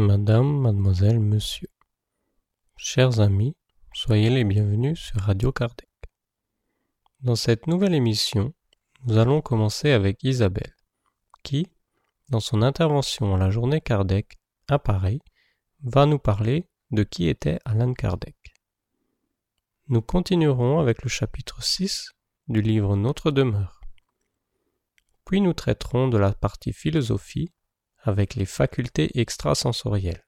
Madame, mademoiselle, monsieur. Chers amis, soyez les bienvenus sur Radio Kardec. Dans cette nouvelle émission, nous allons commencer avec Isabelle, qui, dans son intervention à la journée Kardec à Paris, va nous parler de qui était Alan Kardec. Nous continuerons avec le chapitre 6 du livre Notre demeure. Puis nous traiterons de la partie philosophie avec les facultés extrasensorielles.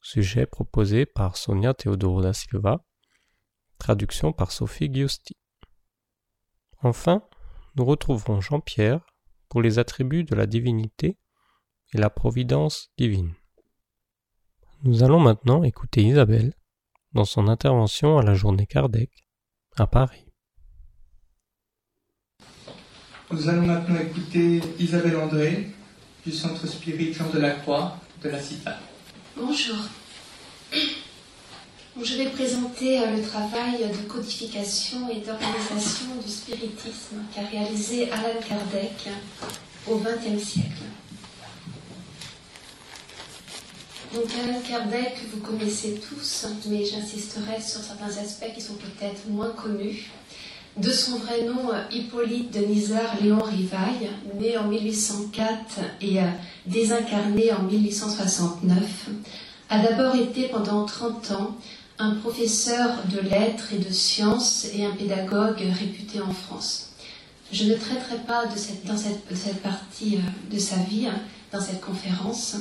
Sujet proposé par Sonia Teodoro da Silva, traduction par Sophie Giusti. Enfin, nous retrouverons Jean-Pierre pour les attributs de la divinité et la providence divine. Nous allons maintenant écouter Isabelle dans son intervention à la journée Kardec à Paris. Nous allons maintenant écouter Isabelle André du Centre Spirit Jean de la Croix de la CIPA. Bonjour. Je vais présenter euh, le travail de codification et d'organisation du spiritisme qu'a réalisé Alan Kardec au XXe siècle. Donc Alan Kardec, vous connaissez tous, mais j'insisterai sur certains aspects qui sont peut-être moins connus. De son vrai nom, Hippolyte de Nizar Léon Rivaille, né en 1804 et euh, désincarné en 1869, a d'abord été pendant 30 ans un professeur de lettres et de sciences et un pédagogue réputé en France. Je ne traiterai pas de cette, dans cette, partie euh, de sa vie, hein, dans cette conférence.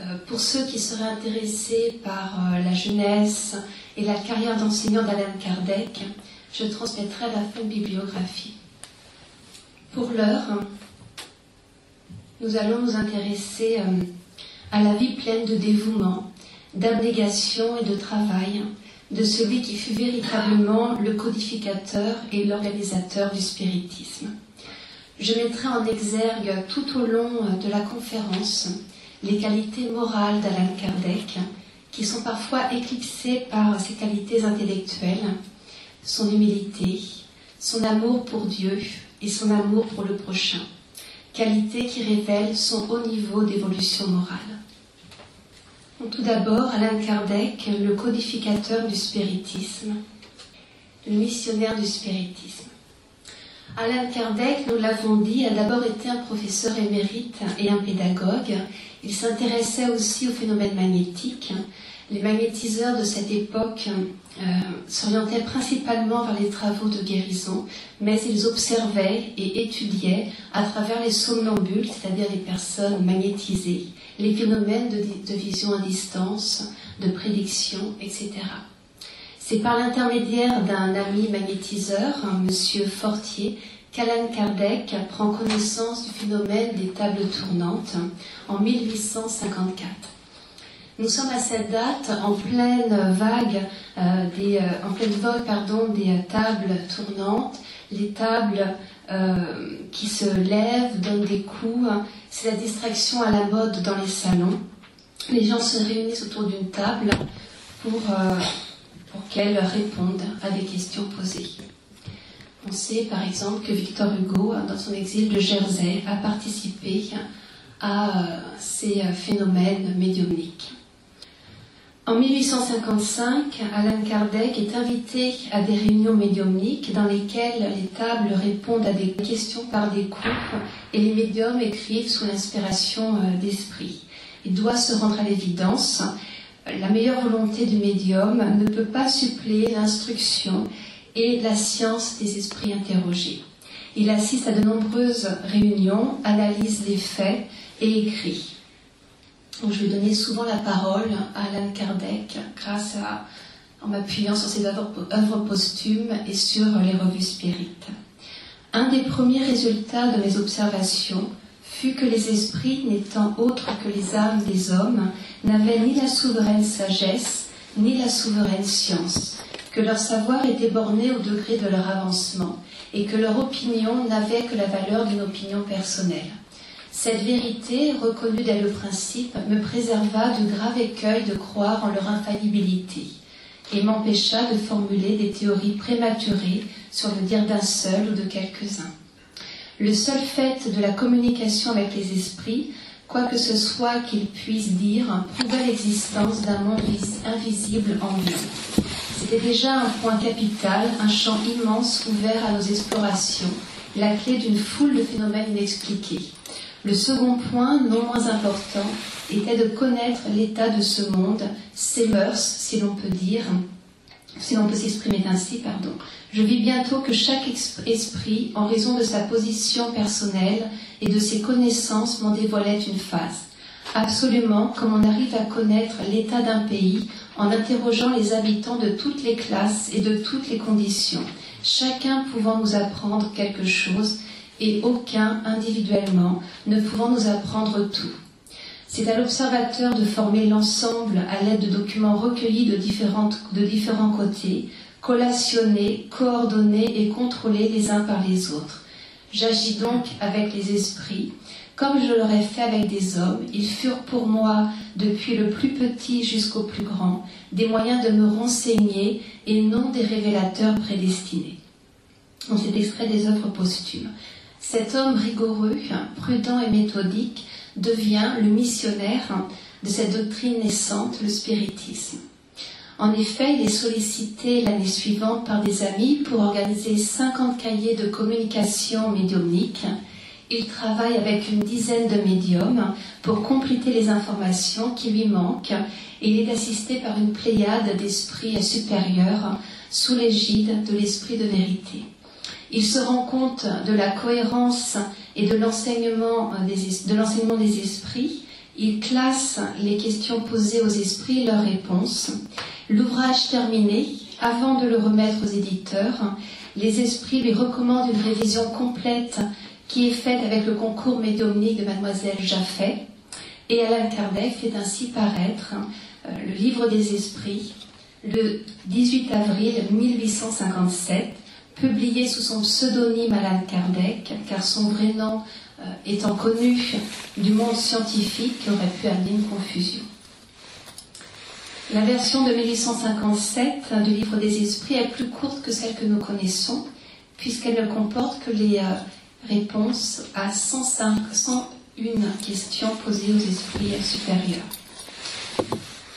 Euh, pour ceux qui seraient intéressés par la jeunesse et la carrière d'enseignant d'Alain Kardec, je transmettrai la fin de bibliographie. Pour l'heure, nous allons nous intéresser euh, à la vie pleine de dévouement, d'abnégation et de travail de celui qui fut véritablement le codificateur et l'organisateur du spiritisme. Je mettrai en exergue tout au long de la conférence les qualités morales d'Alain Kardec, qui sont parfois éclipsées par ses qualités intellectuelles, son humilité, son amour pour Dieu et son amour pour le prochain, qualité qui révèle son haut niveau d'évolution morale. tout d'abord, Alain Kardec, le codificateur du spiritisme, le missionnaire du spiritisme. Alain Kardec, nous l'avons dit, a d'abord été un professeur émérite et un pédagogue. Il s'intéressait aussi aux phénomènes magnétiques, les magnétiseurs de cette époque euh, s'orientaient principalement vers les travaux de guérison, mais ils observaient et étudiaient à travers les somnambules, c'est-à-dire les personnes magnétisées, les phénomènes de, vision à distance, de prédiction, etc. C'est par l'intermédiaire d'un ami magnétiseur, M. Fortier, qu'Alan Kardec prend connaissance du phénomène des tables tournantes en 1854. Nous sommes à cette date en pleine vague, euh, des, euh, en pleine vogue pardon, des euh, tables tournantes, les tables qui se lèvent, donnent des coups. C'est la distraction à la mode dans les salons. Les gens se réunissent autour d'une table pour, pour qu'elles répondent à des questions posées. On sait par exemple que Victor Hugo, dans son exil de Jersey, a participé à ces phénomènes médiumniques. En 1855, Alan Kardec est invité à des réunions médiumniques dans lesquelles les tables répondent à des questions par des coupes et les médiums écrivent sous l'inspiration euh, d'esprit. Il doit se rendre à l'évidence, la meilleure volonté du médium ne peut pas suppléer l'instruction et la science des esprits interrogés. Il assiste à de nombreuses réunions, analyse les faits et écrit je vais donner souvent la parole à Alan Kardec grâce en m'appuyant sur ses œuvres, posthumes et sur les revues spirites. Un des premiers résultats de mes observations fut que les esprits, n'étant autres que les âmes des hommes, n'avaient ni la souveraine sagesse, ni la souveraine science, que leur savoir était borné au degré de leur avancement, et que leur opinion n'avait que la valeur d'une opinion personnelle. Cette vérité, reconnue dès le principe, me préserva du grave écueil de croire en leur infaillibilité et m'empêcha de formuler des théories prématurées sur le dire d'un seul ou de quelques-uns. Le seul fait de la communication avec les esprits quoi que ce soit qu'il puisse dire, prouvait l'existence d'un monde invisible en lui. C'était déjà un point capital, un champ immense ouvert à nos explorations, la clé d'une foule de phénomènes inexpliqués. Le second point, non moins important, était de connaître l'état de ce monde, ses mœurs, si l'on peut dire, si l'on peut s'exprimer ainsi, pardon. Je vis bientôt que chaque esprit, en raison de sa position personnelle et de ses connaissances, m'en dévoilait une face. Absolument, comme on arrive à connaître l'état d'un pays en interrogeant les habitants de toutes les classes et de toutes les conditions, chacun pouvant nous apprendre quelque chose et aucun individuellement ne pouvant nous apprendre tout. C'est à l'observateur de former l'ensemble à l'aide de documents recueillis de, de différents côtés, collationnés, coordonnés et contrôlés les uns par les autres. J'agis donc avec les esprits, comme je l'aurais fait avec des hommes. Ils furent pour moi, depuis le plus petit jusqu'au plus grand, des moyens de me renseigner et non des révélateurs prédestinés. On cet extrait des œuvres posthumes. Cet homme rigoureux, prudent et méthodique devient le missionnaire de cette doctrine naissante, le spiritisme. En effet, il est sollicité l'année suivante par des amis pour organiser 50 cahiers de communication médiumnique. Il travaille avec une dizaine de médiums pour compléter les informations qui lui manquent et il est assisté par une pléiade d'esprits supérieurs sous l'égide de l'esprit de vérité. Il se rend compte de la cohérence et de l'enseignement euh, des, esprits. Il classe les questions posées aux esprits et leurs réponses. L'ouvrage terminé, avant de le remettre aux éditeurs, les esprits lui recommandent une révision complète qui est faite avec le concours médiumnique de mademoiselle Jaffet. Et Alain Kardec fait ainsi paraître euh, le livre des esprits le 18 avril 1857 publié sous son pseudonyme Alan Kardec, car son vrai nom euh, étant connu du monde scientifique aurait pu amener une confusion. La version de 1857 du livre des esprits est plus courte que celle que nous connaissons, puisqu'elle ne comporte que les euh, réponses à 105, 101 questions posées aux esprits supérieurs.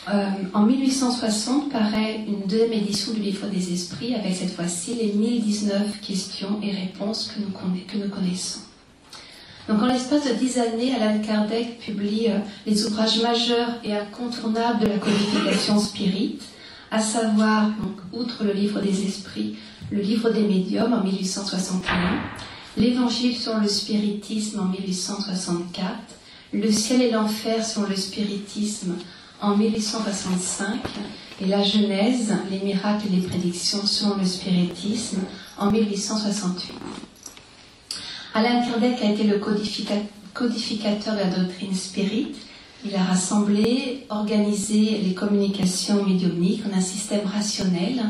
Euh, en 1860 paraît une deuxième édition du Livre des Esprits avec cette fois-ci les 1019 questions et réponses que nous, connaissons. Donc en l'espace de dix années, Alan Kardec publie euh, les ouvrages majeurs et incontournables de la codification spirite, à savoir, outre le Livre des Esprits, le Livre des Médiums en 1861, l'Évangile sur le spiritisme en 1864, le ciel et l'enfer sur le spiritisme en 1865 et la Genèse, les miracles et les prédictions selon le spiritisme en 1868. Alain Kardec a été le codificateur de la doctrine spirite. Il a rassemblé, organisé les communications médiumniques en un système rationnel,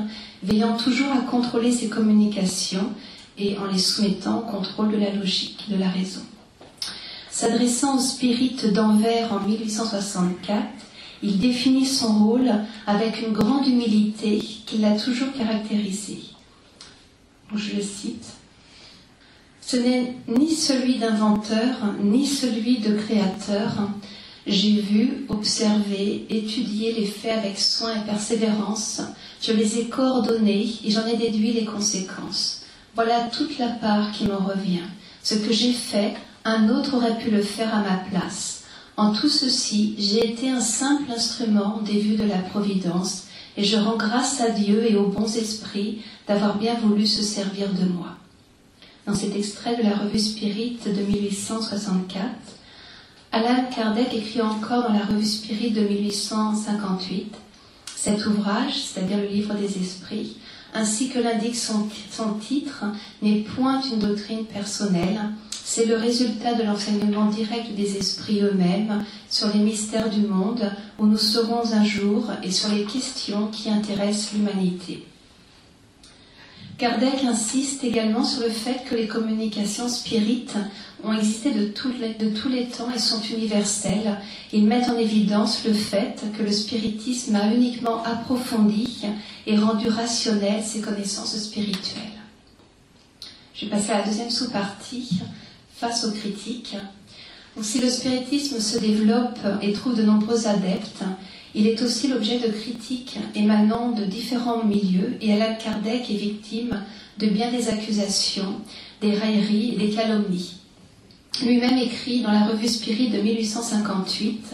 veillant toujours à contrôler ces communications et en les soumettant au contrôle de la logique, de la raison. S'adressant aux spirites d'Anvers en 1864, il définit son rôle avec une grande humilité qui l'a toujours caractérisé. Je le cite. Ce n'est ni celui d'inventeur, ni celui de créateur. J'ai vu, observé, étudié les faits avec soin et persévérance. Je les ai coordonnés et j'en ai déduit les conséquences. Voilà toute la part qui m'en revient. Ce que j'ai fait, un autre aurait pu le faire à ma place. En tout ceci, j'ai été un simple instrument des vues de la Providence, et je rends grâce à Dieu et aux bons esprits d'avoir bien voulu se servir de moi. Dans cet extrait de la revue Spirit de 1864, Alan Kardec écrit encore dans la revue Spirit de 1858 Cet ouvrage, c'est-à-dire le livre des esprits, ainsi que l'indique son titre, n'est point une doctrine personnelle, c'est le résultat de l'enseignement direct des esprits eux-mêmes sur les mystères du monde où nous serons un jour et sur les questions qui intéressent l'humanité. Kardec insiste également sur le fait que les communications spirites ont existé de, tous les temps et sont universelles. Ils mettent en évidence le fait que le spiritisme a uniquement approfondi et rendu rationnelles ses connaissances spirituelles. Je vais passer à la deuxième sous-partie face aux critiques. si le spiritisme se développe et trouve de nombreux adeptes, il est aussi l'objet de critiques émanant de différents milieux et Alain Kardec est victime de bien des accusations, des railleries et des calomnies. Lui-même écrit dans la revue Spirit de 1858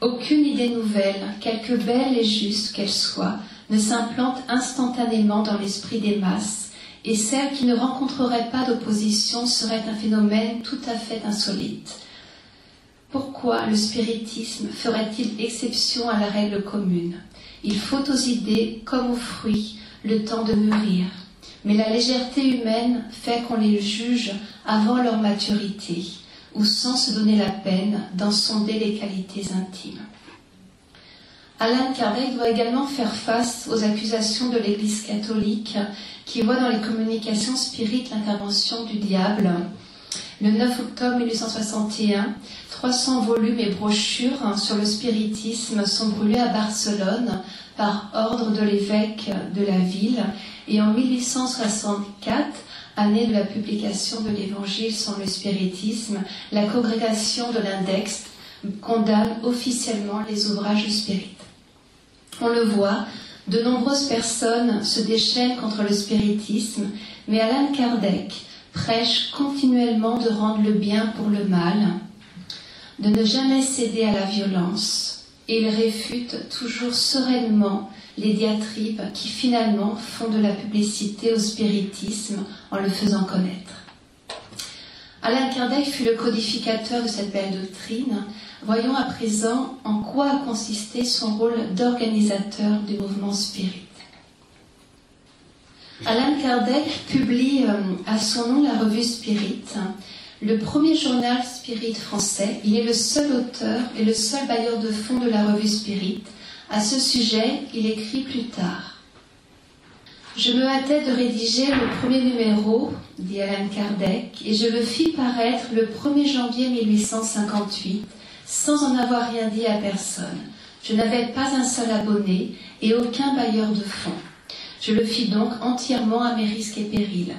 Aucune idée nouvelle, quelque belle et juste qu'elle soit, ne s'implante instantanément dans l'esprit des masses, et celle qui ne rencontrerait pas d'opposition serait un phénomène tout à fait insolite. Pourquoi le spiritisme ferait-il exception à la règle commune? Il faut aux idées comme aux fruits le temps de mûrir. Mais la légèreté humaine fait qu'on les juge avant leur maturité, ou sans se donner la peine d'en sonder les qualités intimes. Alain Kardec doit également faire face aux accusations de l'Église catholique qui voit dans les communications spirites l'intervention du diable. Le 9 octobre 1861, 300 volumes et brochures sur le spiritisme sont brûlés à Barcelone par ordre de l'évêque de la ville et en 1864, année de la publication de l'Évangile sur le spiritisme, la congrégation de l'Index condamne officiellement les ouvrages spirites. On le voit, de nombreuses personnes se déchaînent contre le spiritisme, mais Alain Kardec prêche continuellement de rendre le bien pour le mal, de ne jamais céder à la violence, et il réfute toujours sereinement les diatribes qui finalement font de la publicité au spiritisme en le faisant connaître. Alain Kardec fut le codificateur de cette belle doctrine. Voyons à présent en quoi a consisté son rôle d'organisateur du mouvement spirit. Alain Kardec publie euh, à son nom la revue Spirit, le premier journal spirit français. Il est le seul auteur et le seul bailleur de fonds de la revue Spirit. À ce sujet, il écrit plus tard. Je me hâtais de rédiger le premier numéro, dit Alain Kardec, et je le fis paraître le 1er janvier 1858, sans en avoir rien dit à personne. Je n'avais pas un seul abonné et aucun bailleur de fonds. Je le fis donc entièrement à mes risques et périls,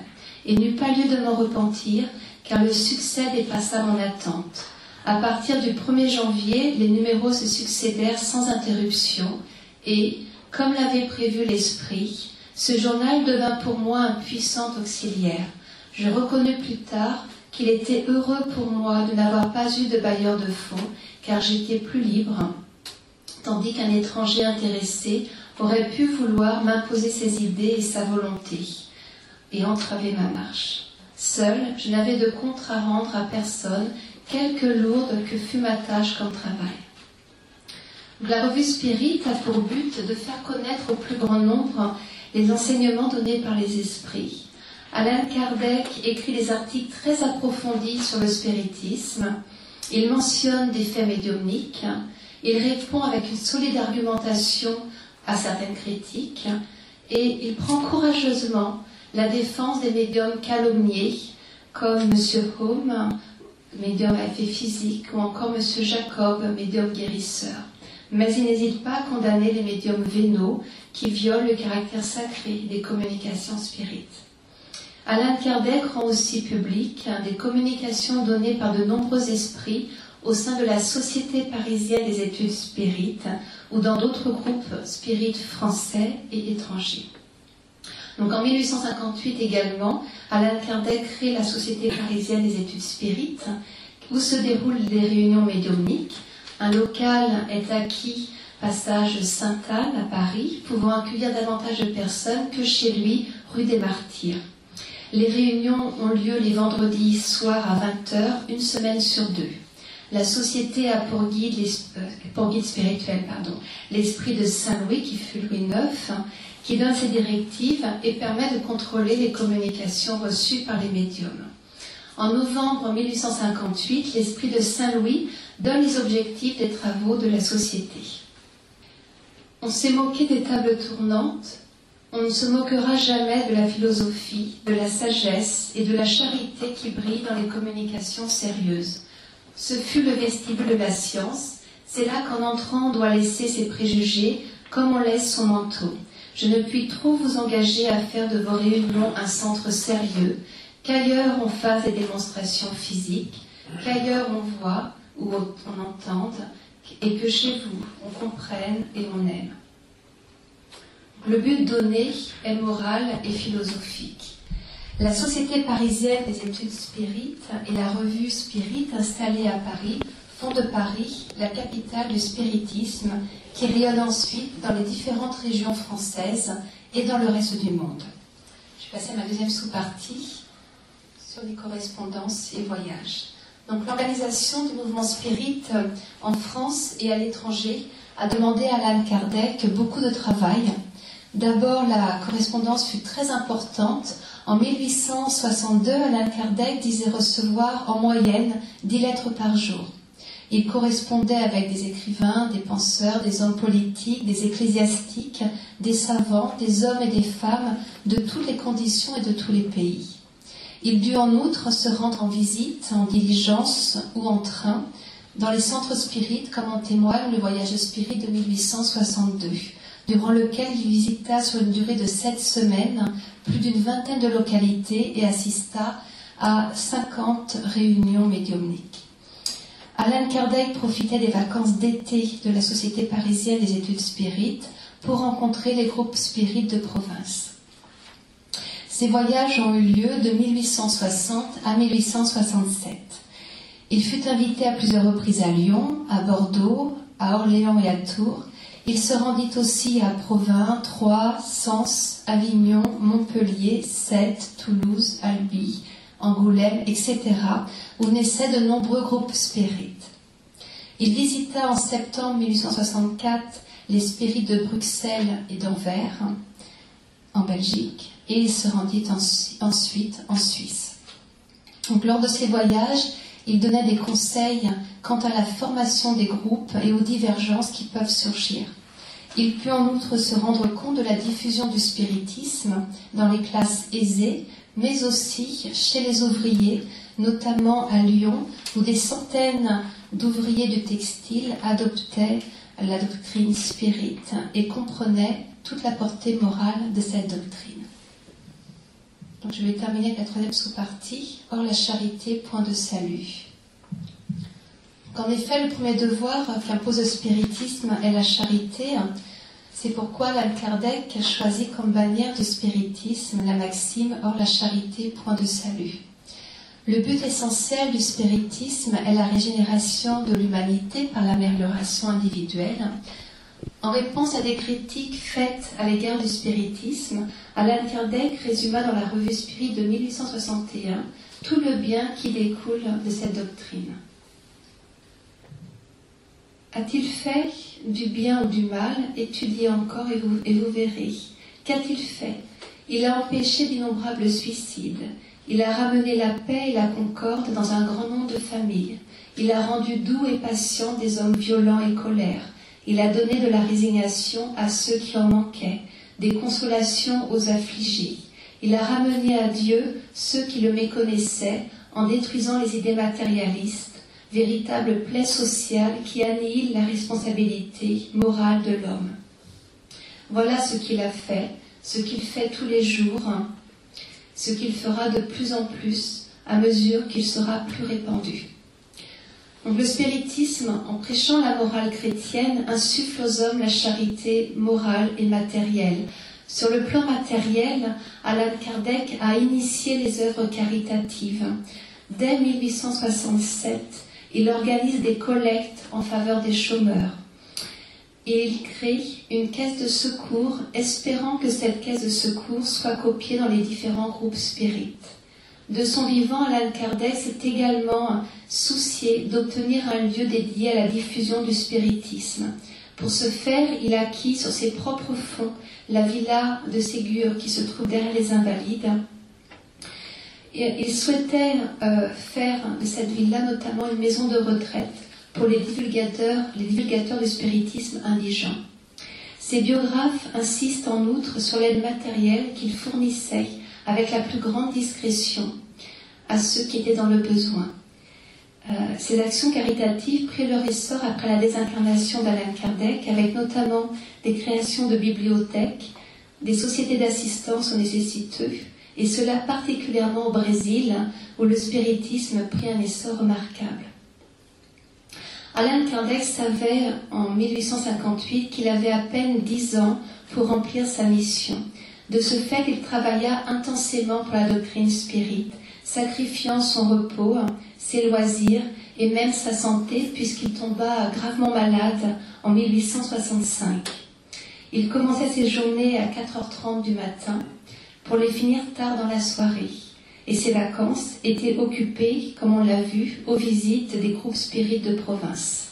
et n'eus pas lieu de m'en repentir, car le succès dépassa mon attente. À partir du 1er janvier, les numéros se succédèrent sans interruption, et, comme l'avait prévu l'esprit, ce journal devint pour moi un puissant auxiliaire. Je reconnus plus tard qu'il était heureux pour moi de n'avoir pas eu de bailleur de fonds, car j'étais plus libre, tandis qu'un étranger intéressé aurait pu vouloir m'imposer ses idées et sa volonté, et entraver ma marche. Seul, je n'avais de compte à rendre à personne, quelque lourde que fût ma tâche comme travail. La revue Spirit a pour but de faire connaître au plus grand nombre les enseignements donnés par les esprits. Alain Kardec écrit des articles très approfondis sur le spiritisme. Il mentionne des faits médiumniques. Il répond avec une solide argumentation à certaines critiques et il prend courageusement la défense des médiums calomniés comme M. Home, médium à effet physique, ou encore M. Jacob, médium guérisseur. Mais il n'hésite pas à condamner les médiums vénaux qui violent le caractère sacré des communications spirites. Alain Kardec rend aussi public des communications données par de nombreux esprits au sein de la Société parisienne des études spirites ou dans d'autres groupes spirites français et étrangers. Donc en 1858 également, Alain Kardec crée la Société parisienne des études spirites où se déroulent des réunions médiumniques. Un local est acquis passage Sainte-Anne à Paris, pouvant accueillir davantage de personnes que chez lui, rue des Martyrs. Les réunions ont lieu les vendredis soirs à 20h, une semaine sur deux. La société a pour guide, euh, pour guide spirituel l'esprit de Saint Louis, qui fut Louis IX, qui donne ses directives et permet de contrôler les communications reçues par les médiums. En novembre 1858, l'esprit de Saint Louis donne les objectifs des travaux de la société. On s'est moqué des tables tournantes, on ne se moquera jamais de la philosophie, de la sagesse et de la charité qui brillent dans les communications sérieuses. Ce fut le vestibule de la science. C'est là qu'en entrant on doit laisser ses préjugés comme on laisse son manteau. Je ne puis trop vous engager à faire de vos réunions un centre sérieux, qu'ailleurs on fasse des démonstrations physiques, qu'ailleurs on voit ou on entende, et que chez vous on comprenne et on aime. Le but donné est moral et philosophique. La Société parisienne des études spirites et la revue Spirit installée à Paris font de Paris la capitale du spiritisme qui rayonne ensuite dans les différentes régions françaises et dans le reste du monde. Je vais passer à ma deuxième sous-partie sur les correspondances et voyages. Donc l'organisation du mouvement spirit euh, en France et à l'étranger a demandé à Alan Kardec beaucoup de travail. D'abord, la correspondance fut très importante. En 1862, Alan Kardec disait recevoir en moyenne 10 lettres par jour. Il correspondait avec des écrivains, des penseurs, des hommes politiques, des ecclésiastiques, des savants, des hommes et des femmes de toutes les conditions et de tous les pays. Il dut en outre se rendre en visite, en diligence ou en train, dans les centres spirites, comme en témoigne le voyage spirit de 1862, durant lequel il visita sur une durée de sept semaines plus d'une vingtaine de localités et assista à 50 réunions médiumniques. Alain Kardec profitait des vacances d'été de la Société parisienne des études spirites pour rencontrer les groupes spirites de province. Ces voyages ont eu lieu de 1860 à 1867. Il fut invité à plusieurs reprises à Lyon, à Bordeaux, à Orléans et à Tours. Il se rendit aussi à Provins, Troyes, Sens, Avignon, Montpellier, Sète, Toulouse, Albi, Angoulême, etc., où naissaient de nombreux groupes spirites. Il visita en septembre 1864 les spirites de Bruxelles et d'Anvers, en Belgique, et il se rendit ensuite en Suisse. Donc, lors de ces voyages, il donnait des conseils quant à la formation des groupes et aux divergences qui peuvent surgir. Il put en outre se rendre compte de la diffusion du spiritisme dans les classes aisées, mais aussi chez les ouvriers, notamment à Lyon, où des centaines d'ouvriers du textile adoptaient la doctrine spirite et comprenaient toute la portée morale de cette doctrine je vais terminer la troisième sous-partie. Or, la charité, point de salut. En effet, le premier devoir qu'impose le spiritisme est la charité. C'est pourquoi a choisi comme bannière du spiritisme la maxime Or, la charité, point de salut. Le but essentiel du spiritisme est la régénération de l'humanité par l'amélioration individuelle, en réponse à des critiques faites à l'égard du spiritisme, Alain Kardec résuma dans la revue Spirit de 1861 tout le bien qui découle de cette doctrine. A-t-il fait du bien ou du mal? Étudiez encore et vous, verrez. Qu'a-t-il fait? Il a empêché d'innombrables suicides. Il a ramené la paix et la concorde dans un grand nombre de familles. Il a rendu doux et patient des hommes violents et colères. Il a donné de la résignation à ceux qui en manquaient, des consolations aux affligés. Il a ramené à Dieu ceux qui le méconnaissaient en détruisant les idées matérialistes, véritable plaie sociale qui annihile la responsabilité morale de l'homme. Voilà ce qu'il a fait, ce qu'il fait tous les jours, ce qu'il fera de plus en plus à mesure qu'il sera plus répandu. Donc le spiritisme, en prêchant la morale chrétienne, insuffle aux hommes la charité morale et matérielle. Sur le plan matériel, Alan Kardec a initié les œuvres caritatives. Dès 1867, il organise des collectes en faveur des chômeurs. Et il crée une caisse de secours, espérant que cette caisse de secours soit copiée dans les différents groupes spirites. De son vivant, Alain Kardec s'est également soucié d'obtenir un lieu dédié à la diffusion du spiritisme. Pour ce faire, il acquit sur ses propres fonds la villa de Ségur qui se trouve derrière les Invalides. Il souhaitait euh, faire de cette villa notamment une maison de retraite pour les divulgateurs, les divulgateurs du spiritisme indigent. Ses biographes insistent en outre sur l'aide matérielle qu'il fournissait avec la plus grande discrétion à ceux qui étaient dans le besoin. Euh, ces actions caritatives prirent leur essor après la désincarnation d'Alain Kardec, avec notamment des créations de bibliothèques, des sociétés d'assistance aux nécessiteux, et cela particulièrement au Brésil, où le spiritisme prit un essor remarquable. Alain Kardec savait en 1858 qu'il avait à peine dix ans pour remplir sa mission. De ce fait, il travailla intensément pour la doctrine spirite, sacrifiant son repos, ses loisirs et même sa santé puisqu'il tomba gravement malade en 1865. Il commençait ses journées à 4h30 du matin pour les finir tard dans la soirée. Et ses vacances étaient occupées, comme on l'a vu, aux visites des groupes spirites de province.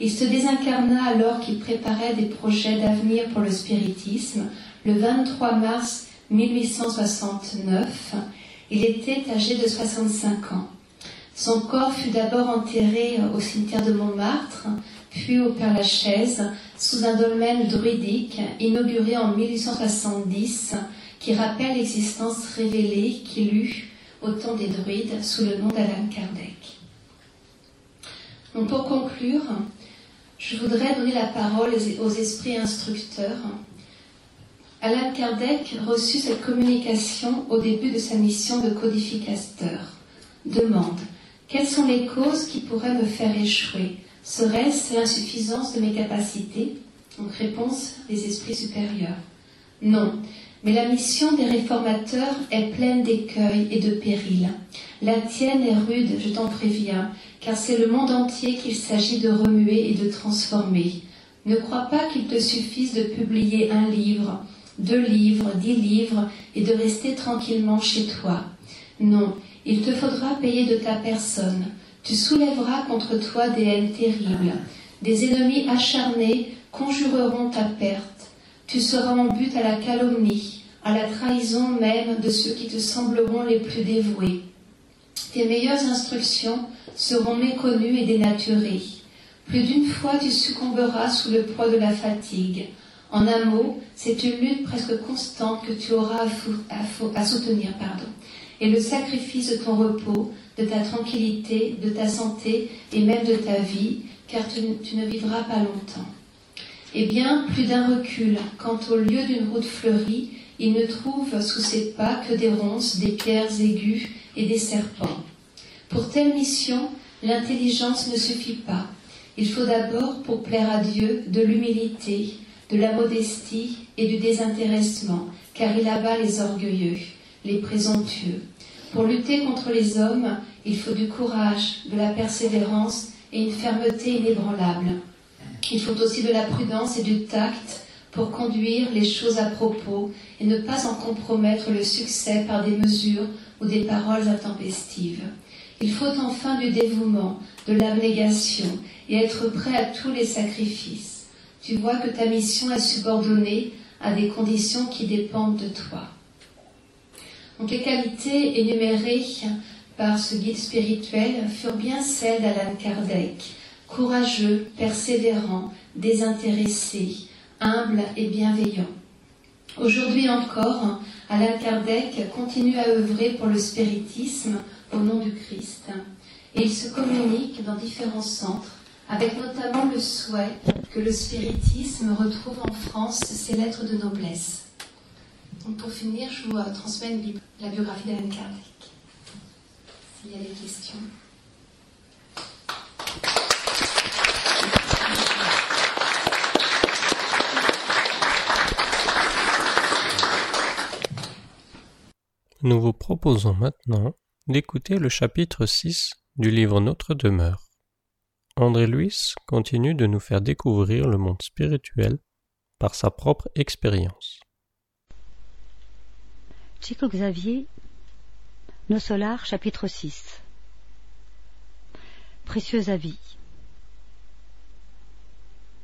Il se désincarna alors qu'il préparait des projets d'avenir pour le spiritisme le 23 mars 1869. Il était âgé de 65 ans. Son corps fut d'abord enterré au cimetière de Montmartre, puis au Père-Lachaise, sous un dolmen druidique inauguré en 1870 qui rappelle l'existence révélée qu'il eut au temps des druides sous le nom d'Alan Kardec. Donc pour conclure, je voudrais donner la parole aux esprits instructeurs. Alan Kardec reçut cette communication au début de sa mission de codificateur. Demande Quelles sont les causes qui pourraient me faire échouer? Serait-ce l'insuffisance de mes capacités? Donc réponse des esprits supérieurs. Non, mais la mission des réformateurs est pleine d'écueils et de périls. La tienne est rude, je t'en préviens, car c'est le monde entier qu'il s'agit de remuer et de transformer. Ne crois pas qu'il te suffise de publier un livre, deux livres, dix livres, et de rester tranquillement chez toi. Non, il te faudra payer de ta personne. Tu soulèveras contre toi des haines terribles. Des ennemis acharnés conjureront ta perte tu seras en but à la calomnie, à la trahison même de ceux qui te sembleront les plus dévoués. Tes meilleures instructions seront méconnues et dénaturées. Plus d'une fois tu succomberas sous le poids de la fatigue. En un mot, c'est une lutte presque constante que tu auras à, soutenir. Pardon. Et le sacrifice de ton repos, de ta tranquillité, de ta santé et même de ta vie, car tu ne vivras pas longtemps. Eh bien, plus d'un recul, quand au lieu d'une route fleurie, il ne trouve sous ses pas que des ronces, des pierres aiguës et des serpents. Pour telle mission, l'intelligence ne suffit pas. Il faut d'abord, pour plaire à Dieu, de l'humilité, de la modestie et du désintéressement, car il abat les orgueilleux, les présomptueux. Pour lutter contre les hommes, il faut du courage, de la persévérance et une fermeté inébranlable. Il faut aussi de la prudence et du tact pour conduire les choses à propos et ne pas en compromettre le succès par des mesures ou des paroles intempestives. Il faut enfin du dévouement, de l'abnégation et être prêt à tous les sacrifices. Tu vois que ta mission est subordonnée à des conditions qui dépendent de toi. Donc les qualités énumérées par ce guide spirituel furent bien celles d'Alan Kardec courageux, persévérant, désintéressé, humble et bienveillant. Aujourd'hui encore, Alain Kardec continue à œuvrer pour le spiritisme au nom du Christ. Et il se communique dans différents centres, avec notamment le souhait que le spiritisme retrouve en France ses lettres de noblesse. pour finir, je vous transmets la biographie d'Alain Kardec. S'il y a des questions. Nous vous proposons maintenant d'écouter le chapitre 6 du livre Notre demeure. André Luis continue de nous faire découvrir le monde spirituel par sa propre expérience. Chico Xavier, Nos Solars, chapitre 6 Précieux avis.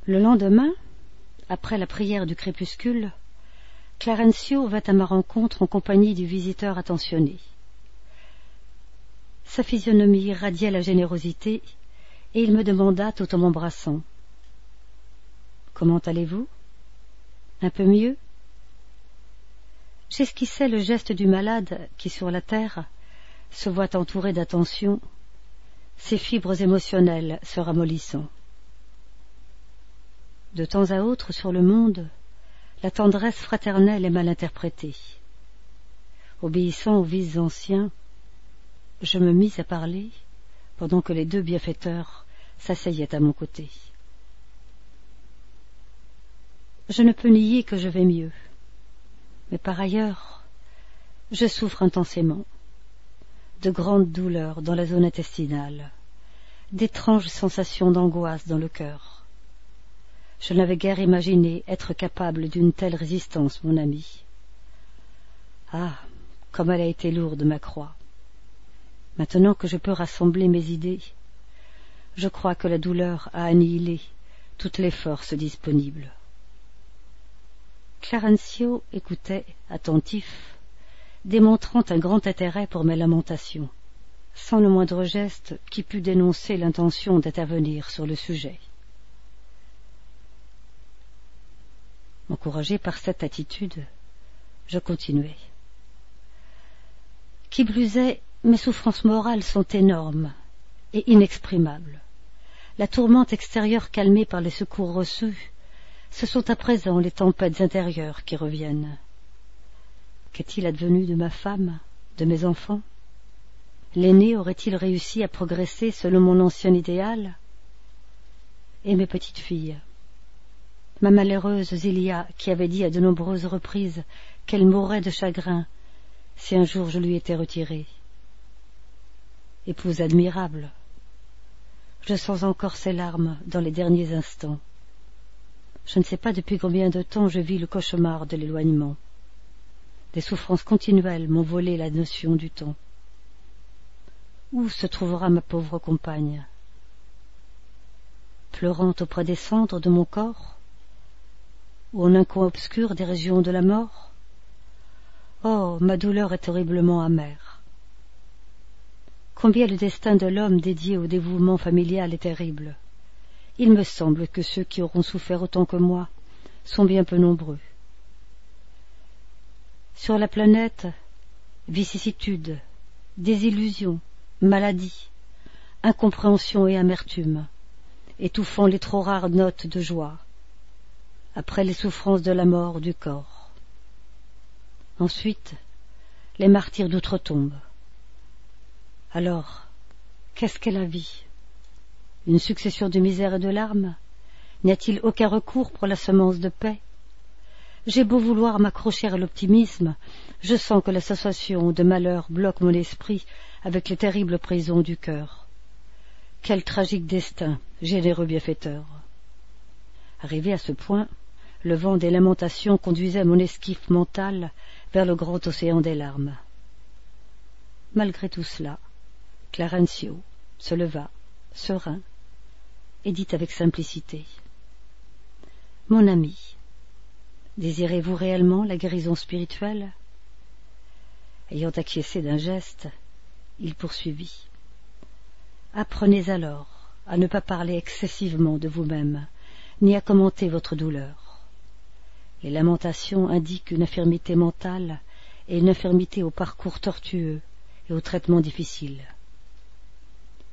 Le lendemain, après la prière du crépuscule, Clarencio vint à ma rencontre en compagnie du visiteur attentionné. Sa physionomie irradiait la générosité, et il me demanda tout en m'embrassant. Comment allez-vous? Un peu mieux? J'esquissais le geste du malade qui, sur la terre, se voit entouré d'attention, ses fibres émotionnelles se ramollissant. De temps à autre, sur le monde, la tendresse fraternelle est mal interprétée. obéissant aux vices anciens, je me mis à parler pendant que les deux bienfaiteurs s'asseyaient à mon côté. Je ne peux nier que je vais mieux, mais par ailleurs, je souffre intensément de grandes douleurs dans la zone intestinale, d'étranges sensations d'angoisse dans le cœur. Je n'avais guère imaginé être capable d'une telle résistance, mon ami. Ah, comme elle a été lourde, ma croix. Maintenant que je peux rassembler mes idées, je crois que la douleur a annihilé toutes les forces disponibles. Clarencio écoutait, attentif, démontrant un grand intérêt pour mes lamentations, sans le moindre geste qui pût dénoncer l'intention d'intervenir sur le sujet. Encouragé par cette attitude, je continuai. Qui plus est, mes souffrances morales sont énormes et inexprimables. La tourmente extérieure calmée par les secours reçus, ce sont à présent les tempêtes intérieures qui reviennent. Qu'est-il advenu de ma femme, de mes enfants? L'aîné aurait-il réussi à progresser selon mon ancien idéal? Et mes petites filles? Ma malheureuse Zélia, qui avait dit à de nombreuses reprises qu'elle mourrait de chagrin si un jour je lui étais retiré. Épouse admirable, je sens encore ses larmes dans les derniers instants. Je ne sais pas depuis combien de temps je vis le cauchemar de l'éloignement. Des souffrances continuelles m'ont volé la notion du temps. Où se trouvera ma pauvre compagne? Pleurant auprès des cendres de mon corps Ou en un coin obscur des régions de la mort? Oh, ma douleur est horriblement amère. Combien le destin de l'homme dédié au dévouement familial est terrible. Il me semble que ceux qui auront souffert autant que moi sont bien peu nombreux. Sur la planète, vicissitudes, désillusions, maladies, incompréhension et amertume, étouffant les trop rares notes de joie, après les souffrances de la mort du corps. Ensuite, les martyrs d'outre-tombe. Alors, qu'est-ce qu'est la vie? Une succession de misères et de larmes? N'y a-t-il aucun recours pour la semence de paix? J'ai beau vouloir m'accrocher à l'optimisme, je sens que l'association de malheur bloque mon esprit avec les terribles prisons du cœur. Quel tragique destin, généreux bienfaiteur Arrivé à ce point, le vent des lamentations conduisait mon esquif mental vers le grand océan des larmes. Malgré tout cela, Clarencio se leva, serein, et dit avec simplicité Mon ami, désirez-vous réellement la guérison spirituelle? Ayant acquiescé d'un geste, il poursuivit Apprenez alors à ne pas parler excessivement de vous-même, ni à commenter votre douleur. Les lamentations indiquent une infirmité mentale et une infirmité au parcours tortueux et au traitement difficile.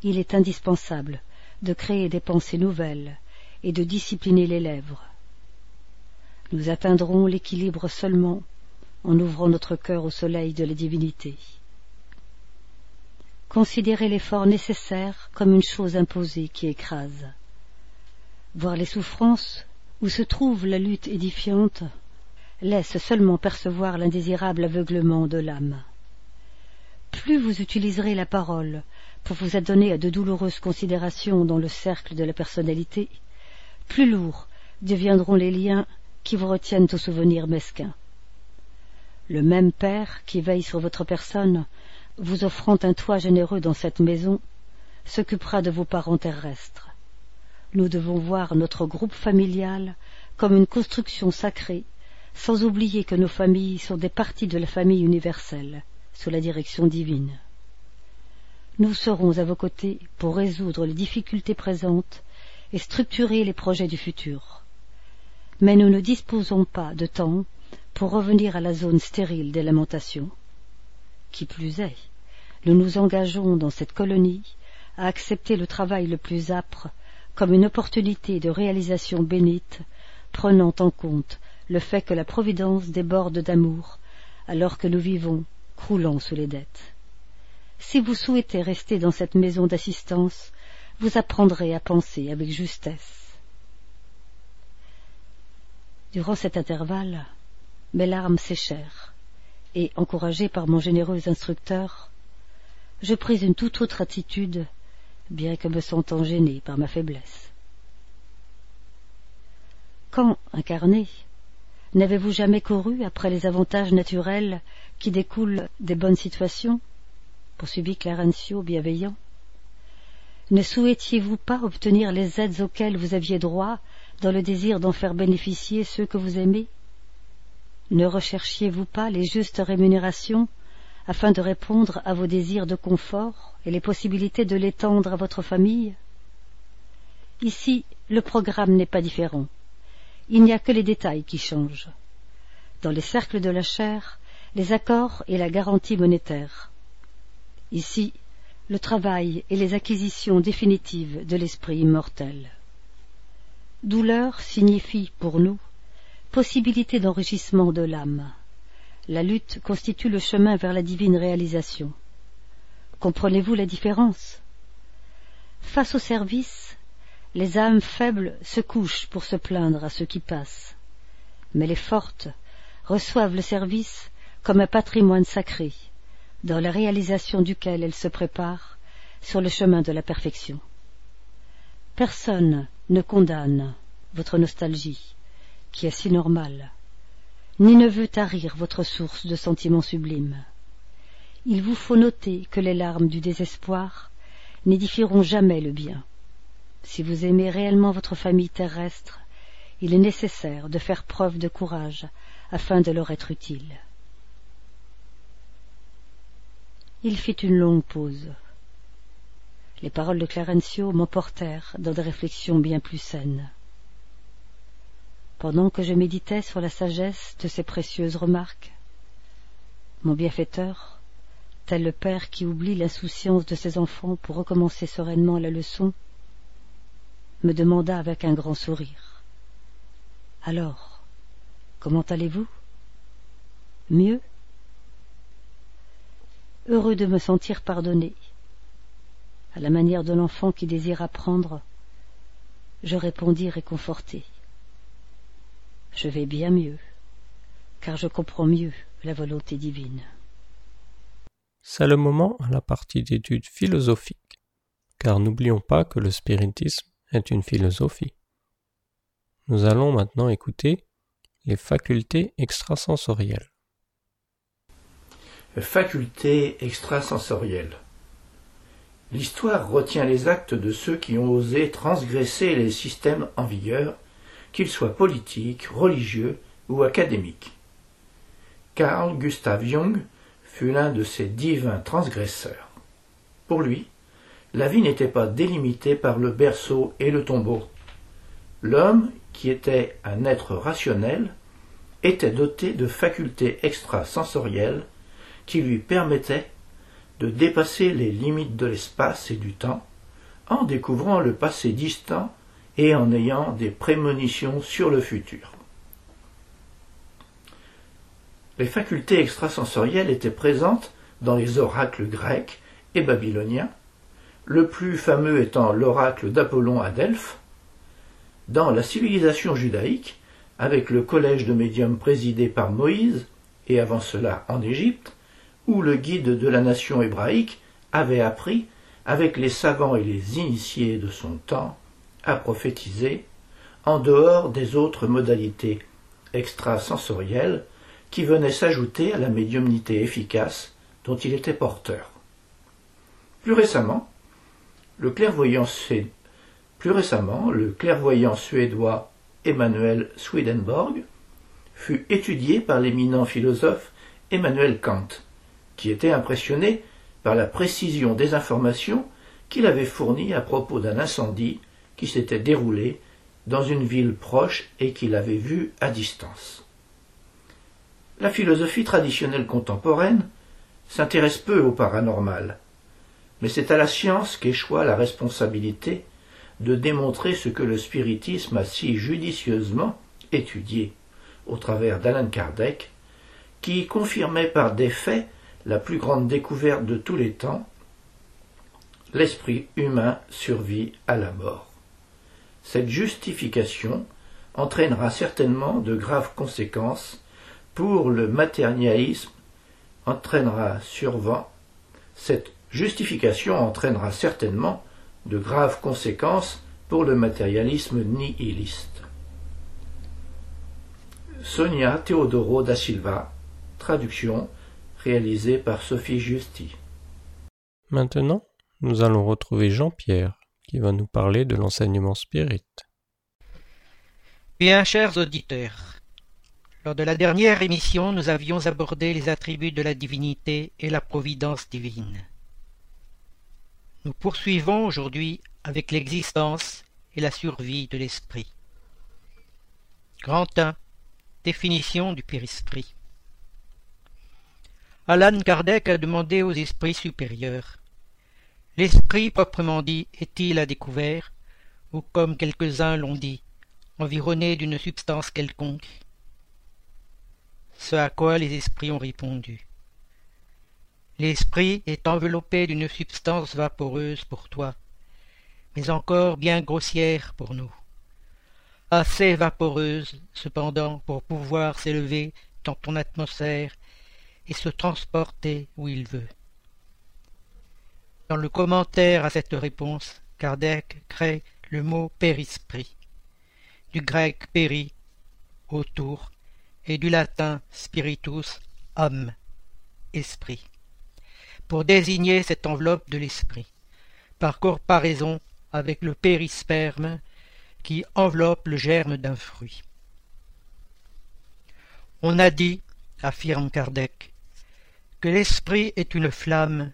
Il est indispensable de créer des pensées nouvelles et de discipliner les lèvres. Nous atteindrons l'équilibre seulement en ouvrant notre cœur au soleil de la divinité. Considérez l'effort nécessaire comme une chose imposée qui écrase. Voir les souffrances où se trouve la lutte édifiante, laisse seulement percevoir l'indésirable aveuglement de l'âme. Plus vous utiliserez la parole pour vous adonner à de douloureuses considérations dans le cercle de la personnalité, plus lourds deviendront les liens qui vous retiennent au souvenir mesquin. Le même Père qui veille sur votre personne, vous offrant un toit généreux dans cette maison, s'occupera de vos parents terrestres nous devons voir notre groupe familial comme une construction sacrée, sans oublier que nos familles sont des parties de la famille universelle, sous la direction divine. Nous serons à vos côtés pour résoudre les difficultés présentes et structurer les projets du futur. Mais nous ne disposons pas de temps pour revenir à la zone stérile des lamentations. Qui plus est, nous nous engageons dans cette colonie à accepter le travail le plus âpre comme une opportunité de réalisation bénite, prenant en compte le fait que la Providence déborde d'amour, alors que nous vivons croulant sous les dettes. Si vous souhaitez rester dans cette maison d'assistance, vous apprendrez à penser avec justesse. Durant cet intervalle, mes larmes séchèrent, et, encouragé par mon généreux instructeur, je pris une toute autre attitude, bien que me sentant gêné par ma faiblesse. Quand, incarné, n'avez-vous jamais couru après les avantages naturels qui découlent des bonnes situations? Poursuivit Clarencio bienveillant. Ne souhaitiez-vous pas obtenir les aides auxquelles vous aviez droit dans le désir d'en faire bénéficier ceux que vous aimez? Ne recherchiez-vous pas les justes rémunérations afin de répondre à vos désirs de confort et les possibilités de l'étendre à votre famille Ici, le programme n'est pas différent. Il n'y a que les détails qui changent. Dans les cercles de la chair, les accords et la garantie monétaire. Ici, le travail et les acquisitions définitives de l'esprit immortel. Douleur signifie pour nous possibilité d'enrichissement de l'âme. La lutte constitue le chemin vers la divine réalisation. Comprenez-vous la différence? Face au service, les âmes faibles se couchent pour se plaindre à ceux qui passent, mais les fortes reçoivent le service comme un patrimoine sacré, dans la réalisation duquel elles se préparent sur le chemin de la perfection. Personne ne condamne votre nostalgie, qui est si normale, ni ne veut tarir votre source de sentiments sublimes. Il vous faut noter que les larmes du désespoir n'édifieront jamais le bien. Si vous aimez réellement votre famille terrestre, il est nécessaire de faire preuve de courage afin de leur être utile. Il fit une longue pause. Les paroles de Clarencio m'emportèrent dans des réflexions bien plus saines. Pendant que je méditais sur la sagesse de ces précieuses remarques, mon bienfaiteur, tel le père qui oublie l'insouciance de ses enfants pour recommencer sereinement la leçon, me demanda avec un grand sourire. Alors, comment allez-vous? Mieux? Heureux de me sentir pardonné. À la manière de l'enfant qui désire apprendre, je répondis réconforté. Je vais bien mieux, car je comprends mieux la volonté divine. C'est le moment à la partie d'études philosophiques, car n'oublions pas que le spiritisme est une philosophie. Nous allons maintenant écouter les facultés extrasensorielles faculté extrasensorielle. L'histoire retient les actes de ceux qui ont osé transgresser les systèmes en vigueur, qu'ils soient politiques, religieux ou académiques. Carl Gustav Jung fut l'un de ces divins transgresseurs. Pour lui, la vie n'était pas délimitée par le berceau et le tombeau. L'homme, qui était un être rationnel, était doté de facultés extrasensorielles qui lui permettait de dépasser les limites de l'espace et du temps en découvrant le passé distant et en ayant des prémonitions sur le futur. Les facultés extrasensorielles étaient présentes dans les oracles grecs et babyloniens, le plus fameux étant l'oracle d'Apollon à Delphes, dans la civilisation judaïque, avec le collège de médiums présidé par Moïse, et avant cela en Égypte, où le guide de la nation hébraïque avait appris, avec les savants et les initiés de son temps, à prophétiser, en dehors des autres modalités extrasensorielles qui venaient s'ajouter à la médiumnité efficace dont il était porteur. Plus récemment, le clairvoyant, plus récemment, le clairvoyant suédois Emmanuel Swedenborg fut étudié par l'éminent philosophe Emmanuel Kant, qui était impressionné par la précision des informations qu'il avait fournies à propos d'un incendie qui s'était déroulé dans une ville proche et qu'il avait vu à distance. La philosophie traditionnelle contemporaine s'intéresse peu au paranormal, mais c'est à la science qu'échoit la responsabilité de démontrer ce que le spiritisme a si judicieusement étudié au travers d'Alan Kardec, qui confirmait par des faits la plus grande découverte de tous les temps, l'esprit humain survit à la mort. Cette justification entraînera certainement de graves conséquences pour le matérialisme, entraînera survent, cette justification entraînera certainement de graves conséquences pour le matérialisme nihiliste. Sonia Teodoro da Silva, traduction réalisée par Sophie Justi. Maintenant, nous allons retrouver Jean-Pierre qui va nous parler de l'enseignement spirit. Bien chers auditeurs, lors de la dernière émission, nous avions abordé les attributs de la divinité et la providence divine. Nous poursuivons aujourd'hui avec l'existence et la survie de l'esprit. Grand 1. Définition du périsprit. Alan Kardec a demandé aux esprits supérieurs L'esprit proprement dit est-il à découvert, ou comme quelques-uns l'ont dit, environné d'une substance quelconque? Ce à quoi les esprits ont répondu. L'esprit est enveloppé d'une substance vaporeuse pour toi, mais encore bien grossière pour nous. Assez vaporeuse, cependant, pour pouvoir s'élever dans ton atmosphère et se transporter où il veut. Dans le commentaire à cette réponse, Kardec crée le mot périsprit, du grec péri, autour, et du latin spiritus, âme, esprit, pour désigner cette enveloppe de l'esprit, par comparaison avec le périsperme qui enveloppe le germe d'un fruit. On a dit, affirme Kardec, que l'esprit est une flamme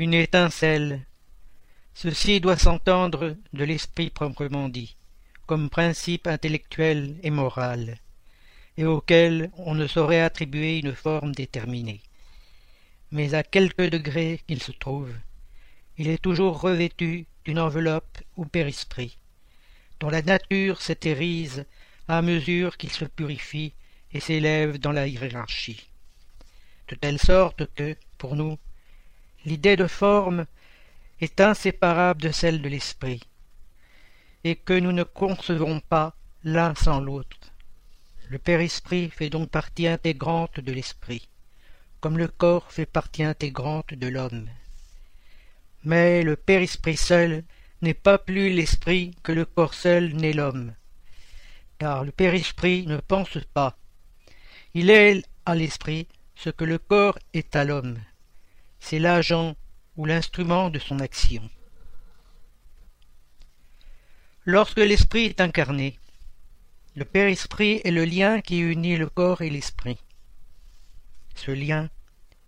une étincelle. Ceci doit s'entendre de l'esprit proprement dit, comme principe intellectuel et moral, et auquel on ne saurait attribuer une forme déterminée. Mais à quelque degré qu'il se trouve, il est toujours revêtu d'une enveloppe ou périsprit, dont la nature s'éthérise à mesure qu'il se purifie et s'élève dans la hiérarchie. De telle sorte que, pour nous, l'idée de forme est inséparable de celle de l'esprit, et que nous ne concevons pas l'un sans l'autre. Le père-esprit fait donc partie intégrante de l'esprit, comme le corps fait partie intégrante de l'homme. Mais le père-esprit seul n'est pas plus l'esprit que le corps seul n'est l'homme, car le père-esprit ne pense pas. Il est à l'esprit ce que le corps est à l'homme c'est l'agent ou l'instrument de son action. Lorsque l'esprit est incarné, le Père-Esprit est le lien qui unit le corps et l'esprit. Ce lien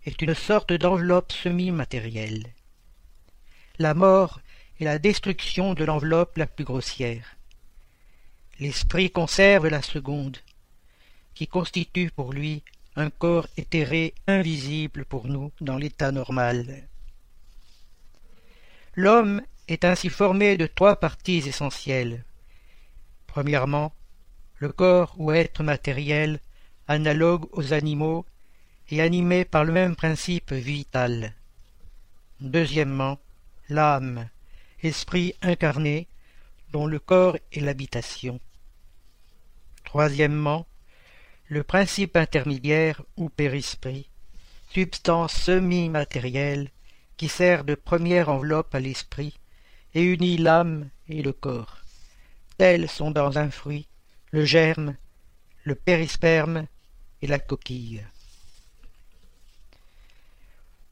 est une sorte d'enveloppe semi-matérielle. La mort est la destruction de l'enveloppe la plus grossière. L'esprit conserve la seconde, qui constitue pour lui un corps éthéré invisible pour nous dans l'état normal. L'homme est ainsi formé de trois parties essentielles. Premièrement, le corps ou être matériel, analogue aux animaux et animé par le même principe vital. Deuxièmement, l'âme, esprit incarné, dont le corps est l'habitation. Troisièmement, le principe intermédiaire ou périsprit, substance semi-matérielle qui sert de première enveloppe à l'esprit et unit l'âme et le corps. Tels sont dans un fruit le germe, le périsperme et la coquille.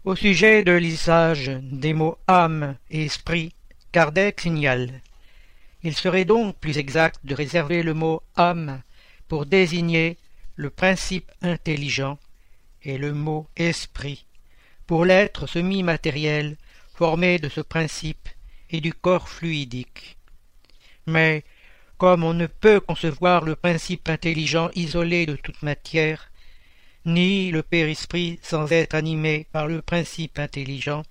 Au sujet de l'usage des mots âme et esprit, Kardec signale Il serait donc plus exact de réserver le mot âme pour désigner le principe intelligent et le mot esprit, pour l'être semi-matériel formé de ce principe et du corps fluidique. Mais, comme on ne peut concevoir le principe intelligent isolé de toute matière, ni le père-esprit sans être animé par le principe intelligent,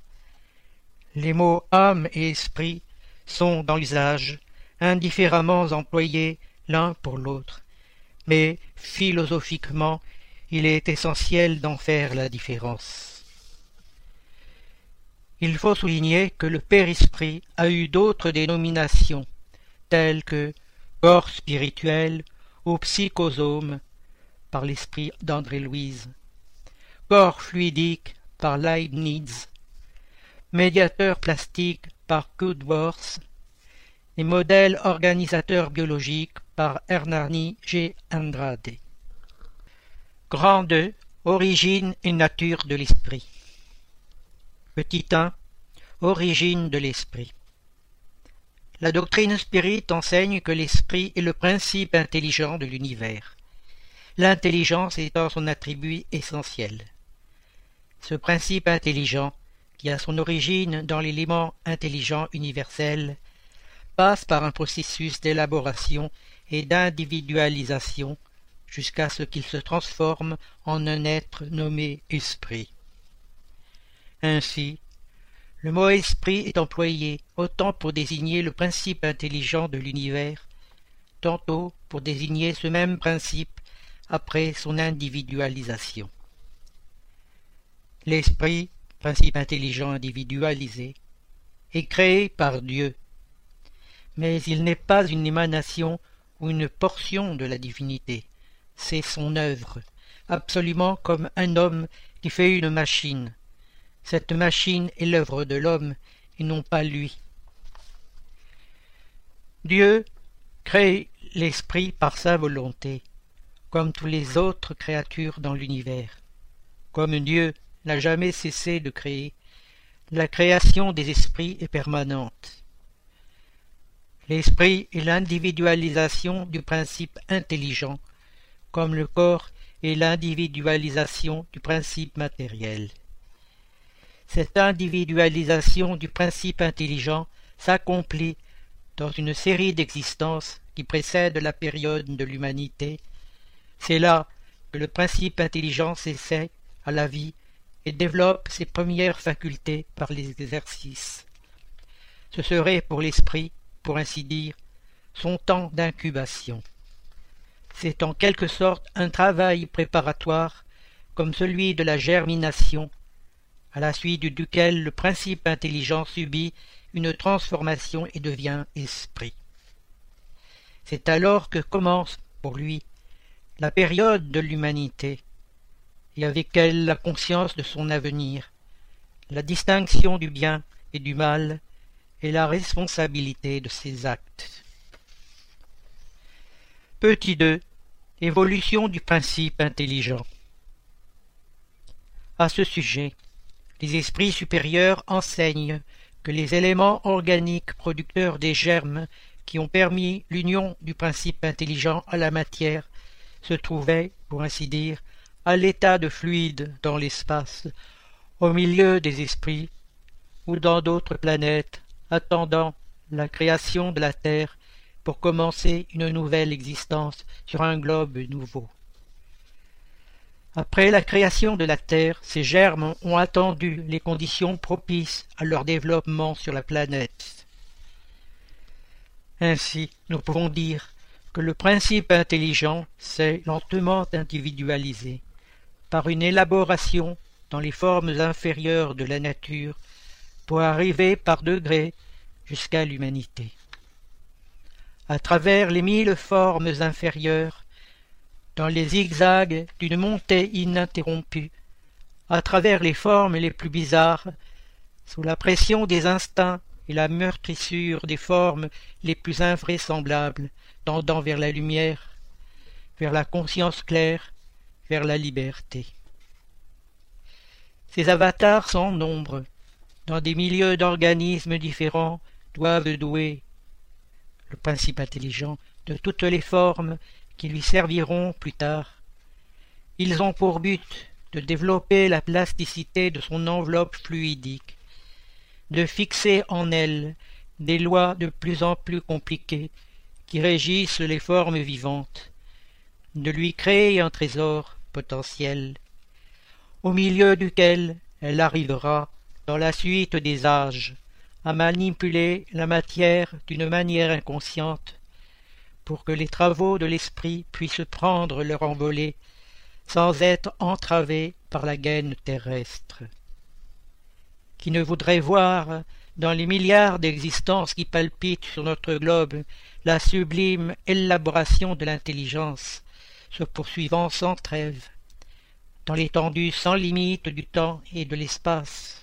les mots âme et esprit sont dans l'usage indifféremment employés l'un pour l'autre, mais philosophiquement il est essentiel d'en faire la différence. Il faut souligner que le Père-Esprit a eu d'autres dénominations, telles que corps spirituel ou psychosome par l'esprit d'André-Louise, corps fluidique par Leibniz, médiateur plastique par Goodworth modèle organisateur biologique par Hernani G. Andrade. Grand 2. Origine et nature de l'esprit. Petit 1. Origine de l'esprit. La doctrine spirit enseigne que l'esprit est le principe intelligent de l'univers, l'intelligence étant son attribut essentiel. Ce principe intelligent, qui a son origine dans l'élément intelligent universel, passe par un processus d'élaboration et d'individualisation jusqu'à ce qu'il se transforme en un être nommé esprit. Ainsi, le mot esprit est employé autant pour désigner le principe intelligent de l'univers, tantôt pour désigner ce même principe après son individualisation. L'esprit, principe intelligent individualisé, est créé par Dieu, mais il n'est pas une émanation ou une portion de la divinité, c'est son œuvre, absolument comme un homme qui fait une machine, cette machine est l'œuvre de l'homme et non pas lui. Dieu crée l'esprit par sa volonté, comme toutes les autres créatures dans l'univers. Comme Dieu n'a jamais cessé de créer, la création des esprits est permanente. L'esprit est l'individualisation du principe intelligent, comme le corps est l'individualisation du principe matériel. Cette individualisation du principe intelligent s'accomplit dans une série d'existences qui précèdent la période de l'humanité. C'est là que le principe intelligent s'essaie à la vie et développe ses premières facultés par les exercices. Ce serait pour l'esprit, pour ainsi dire, son temps d'incubation. C'est en quelque sorte un travail préparatoire, comme celui de la germination, à la suite duquel le principe intelligent subit une transformation et devient esprit. C'est alors que commence, pour lui, la période de l'humanité, et avec elle la conscience de son avenir, la distinction du bien et du mal, et la responsabilité de ses actes. Petit 2. Évolution du principe intelligent. À ce sujet, les esprits supérieurs enseignent que les éléments organiques producteurs des germes qui ont permis l'union du principe intelligent à la matière se trouvaient, pour ainsi dire, à l'état de fluide dans l'espace, au milieu des esprits, ou dans d'autres planètes, attendant la création de la Terre pour commencer une nouvelle existence sur un globe nouveau. Après la création de la Terre, ces germes ont attendu les conditions propices à leur développement sur la planète. Ainsi, nous pouvons dire que le principe intelligent s'est lentement individualisé par une élaboration dans les formes inférieures de la nature pour arriver par degrés jusqu'à l'humanité. À travers les mille formes inférieures, dans les zigzags d'une montée ininterrompue, à travers les formes les plus bizarres, sous la pression des instincts et la meurtrissure des formes les plus invraisemblables, tendant vers la lumière, vers la conscience claire, vers la liberté. Ces avatars sans nombre, dans des milieux d'organismes différents, doivent douer le principe intelligent de toutes les formes qui lui serviront plus tard. Ils ont pour but de développer la plasticité de son enveloppe fluidique, de fixer en elle des lois de plus en plus compliquées qui régissent les formes vivantes, de lui créer un trésor potentiel, au milieu duquel elle arrivera, dans la suite des âges, à manipuler la matière d'une manière inconsciente pour que les travaux de l'esprit puissent prendre leur envolée sans être entravés par la gaine terrestre. qui ne voudrait voir dans les milliards d'existences qui palpitent sur notre globe la sublime élaboration de l'intelligence se poursuivant sans trêve dans l'étendue sans limite du temps et de l'espace.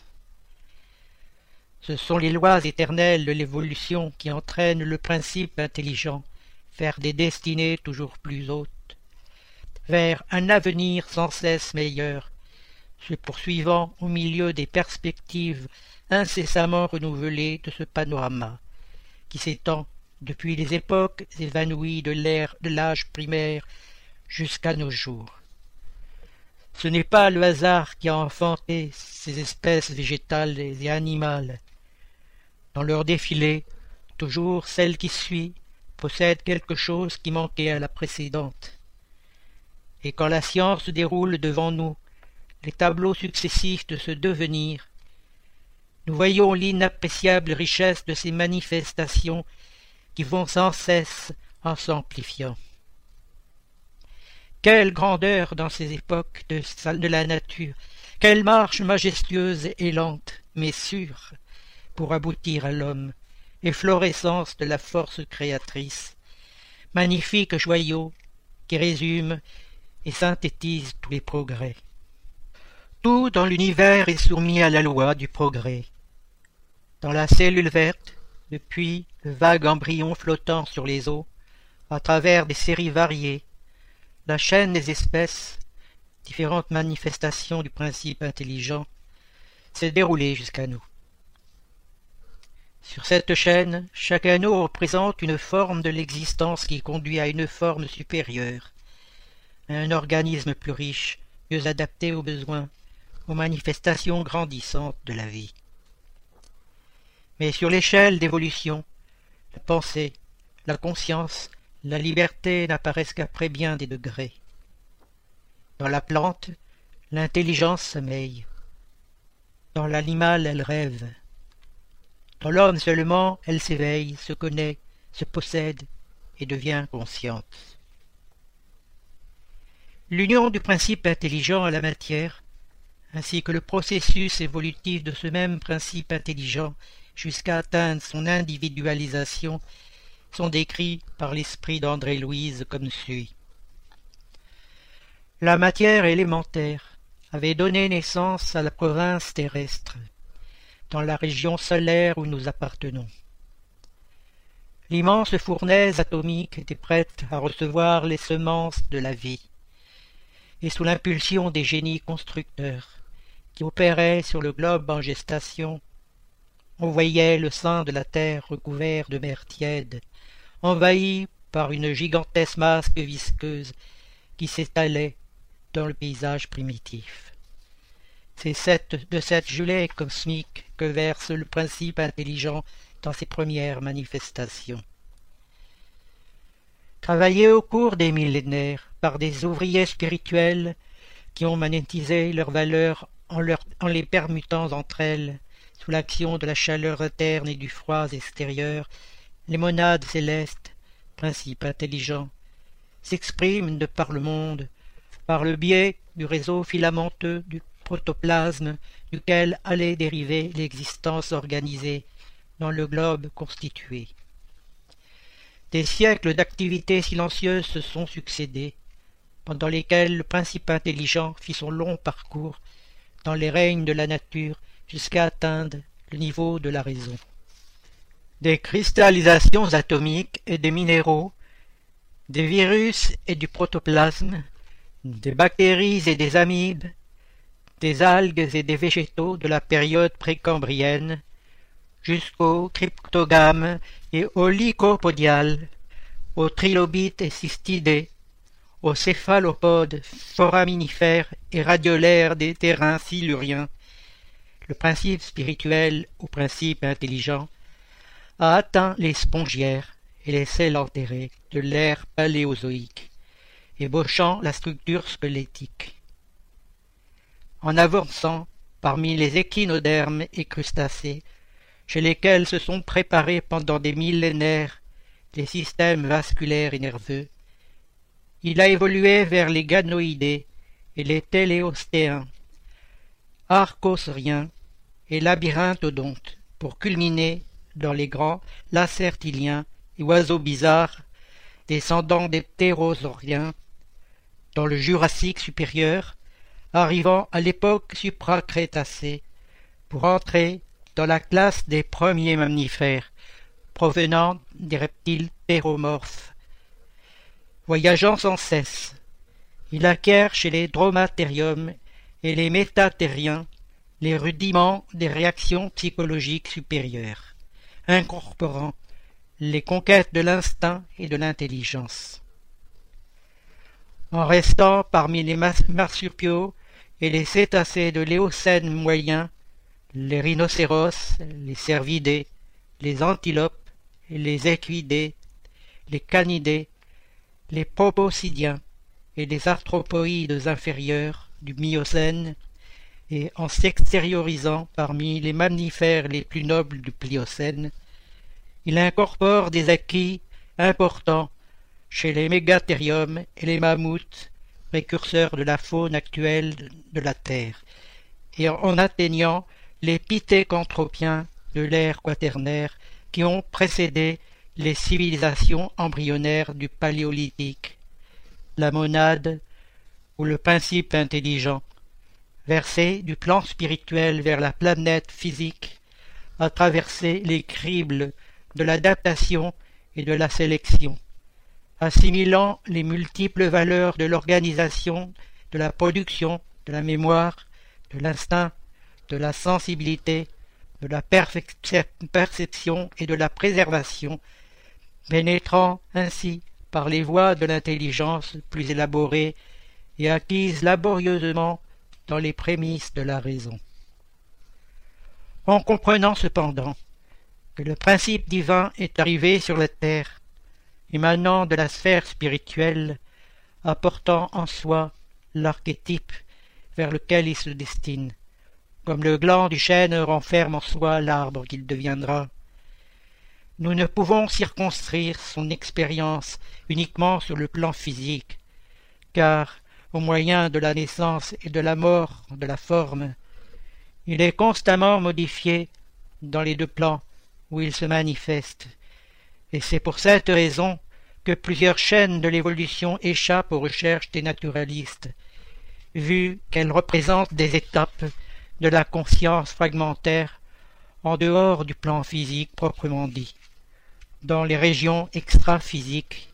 Ce sont les lois éternelles de l'évolution qui entraînent le principe intelligent vers des destinées toujours plus hautes, vers un avenir sans cesse meilleur, se poursuivant au milieu des perspectives incessamment renouvelées de ce panorama, qui s'étend depuis les époques évanouies de l'ère de l'âge primaire jusqu'à nos jours. Ce n'est pas le hasard qui a enfanté ces espèces végétales et animales. Dans leur défilé, toujours celle qui suit possède quelque chose qui manquait à la précédente. Et quand la science déroule devant nous les tableaux successifs de ce devenir, nous voyons l'inappréciable richesse de ces manifestations qui vont sans cesse en s'amplifiant. Quelle grandeur dans ces époques de, de la nature, quelle marche majestueuse et lente, mais sûre, pour aboutir à l'homme, efflorescence de la force créatrice, magnifique joyau qui résume et synthétise tous les progrès. Tout dans l'univers est soumis à la loi du progrès. Dans la cellule verte, depuis le vague embryon flottant sur les eaux, à travers des séries variées, la chaîne des espèces, différentes manifestations du principe intelligent, s'est déroulée jusqu'à nous. Sur cette chaîne, chaque anneau représente une forme de l'existence qui conduit à une forme supérieure, un organisme plus riche, mieux adapté aux besoins, aux manifestations grandissantes de la vie. Mais sur l'échelle d'évolution, la pensée, la conscience, la liberté n'apparaissent qu'après bien des degrés. Dans la plante, l'intelligence sommeille. Dans l'animal, elle rêve. Dans l'homme seulement, elle s'éveille, se connaît, se possède et devient consciente. L'union du principe intelligent à la matière, ainsi que le processus évolutif de ce même principe intelligent jusqu'à atteindre son individualisation, sont décrits par l'esprit d'André Louise comme suit. La matière élémentaire avait donné naissance à la province terrestre, dans la région solaire où nous appartenons. L'immense fournaise atomique était prête à recevoir les semences de la vie, et sous l'impulsion des génies constructeurs qui opéraient sur le globe en gestation, on voyait le sein de la terre recouvert de mer tiède envahi par une gigantesque masque visqueuse qui s'étalait dans le paysage primitif. C'est de cette gelée cosmique que verse le principe intelligent dans ses premières manifestations. Travaillé au cours des millénaires par des ouvriers spirituels qui ont magnétisé leurs valeurs en, en les permutant entre elles sous l'action de la chaleur interne et du froid extérieur les monades célestes, principes intelligents, s'expriment de par le monde, par le biais du réseau filamenteux du protoplasme duquel allait dériver l'existence organisée dans le globe constitué. Des siècles d'activités silencieuses se sont succédés, pendant lesquels le principe intelligent fit son long parcours dans les règnes de la nature jusqu'à atteindre le niveau de la raison des cristallisations atomiques et des minéraux, des virus et du protoplasme, des bactéries et des amibes, des algues et des végétaux de la période précambrienne, jusqu'aux cryptogames et aux lycopodiales, aux trilobites et cystidés, aux céphalopodes foraminifères et radiolaires des terrains siluriens, le principe spirituel ou principe intelligent a atteint les spongiaires et les sels enterrés de l'ère paléozoïque, ébauchant la structure squelettique. En avançant parmi les échinodermes et crustacés, chez lesquels se sont préparés pendant des millénaires des systèmes vasculaires et nerveux, il a évolué vers les ganoïdés et les téléostéens, archosauriens et labyrinthodontes, pour culminer dans les grands lacertiliens et oiseaux bizarres, descendants des ptérosauriens, dans le Jurassique supérieur, arrivant à l'époque supracrétacée, pour entrer dans la classe des premiers mammifères, provenant des reptiles péromorphes. Voyageant sans cesse, il acquiert chez les dromathériums et les métatériens les rudiments des réactions psychologiques supérieures, incorporant les conquêtes de l'instinct et de l'intelligence. En restant parmi les marsupiaux et les cétacés de l'éocène moyen, les rhinocéros, les cervidés, les antilopes, les équidés, les canidés, les proboscidiens et les arthropoïdes inférieurs du Miocène, et en s'extériorisant parmi les mammifères les plus nobles du Pliocène, il incorpore des acquis importants chez les mégathériums et les mammouths, précurseurs de la faune actuelle de la Terre, et en atteignant les pithécanthropiens de l'ère quaternaire qui ont précédé les civilisations embryonnaires du paléolithique, la monade ou le principe intelligent, versé du plan spirituel vers la planète physique, a traversé les cribles de l'adaptation et de la sélection, assimilant les multiples valeurs de l'organisation, de la production, de la mémoire, de l'instinct, de la sensibilité, de la perception et de la préservation, pénétrant ainsi par les voies de l'intelligence plus élaborées et acquises laborieusement dans les prémices de la raison. En comprenant cependant que le principe divin est arrivé sur la terre, émanant de la sphère spirituelle, apportant en soi l'archétype vers lequel il se destine, comme le gland du chêne renferme en soi l'arbre qu'il deviendra. Nous ne pouvons circonscrire son expérience uniquement sur le plan physique, car, au moyen de la naissance et de la mort de la forme, il est constamment modifié dans les deux plans où il se manifeste, et c'est pour cette raison que plusieurs chaînes de l'évolution échappent aux recherches des naturalistes, vu qu'elles représentent des étapes de la conscience fragmentaire en dehors du plan physique proprement dit, dans les régions extra-physiques,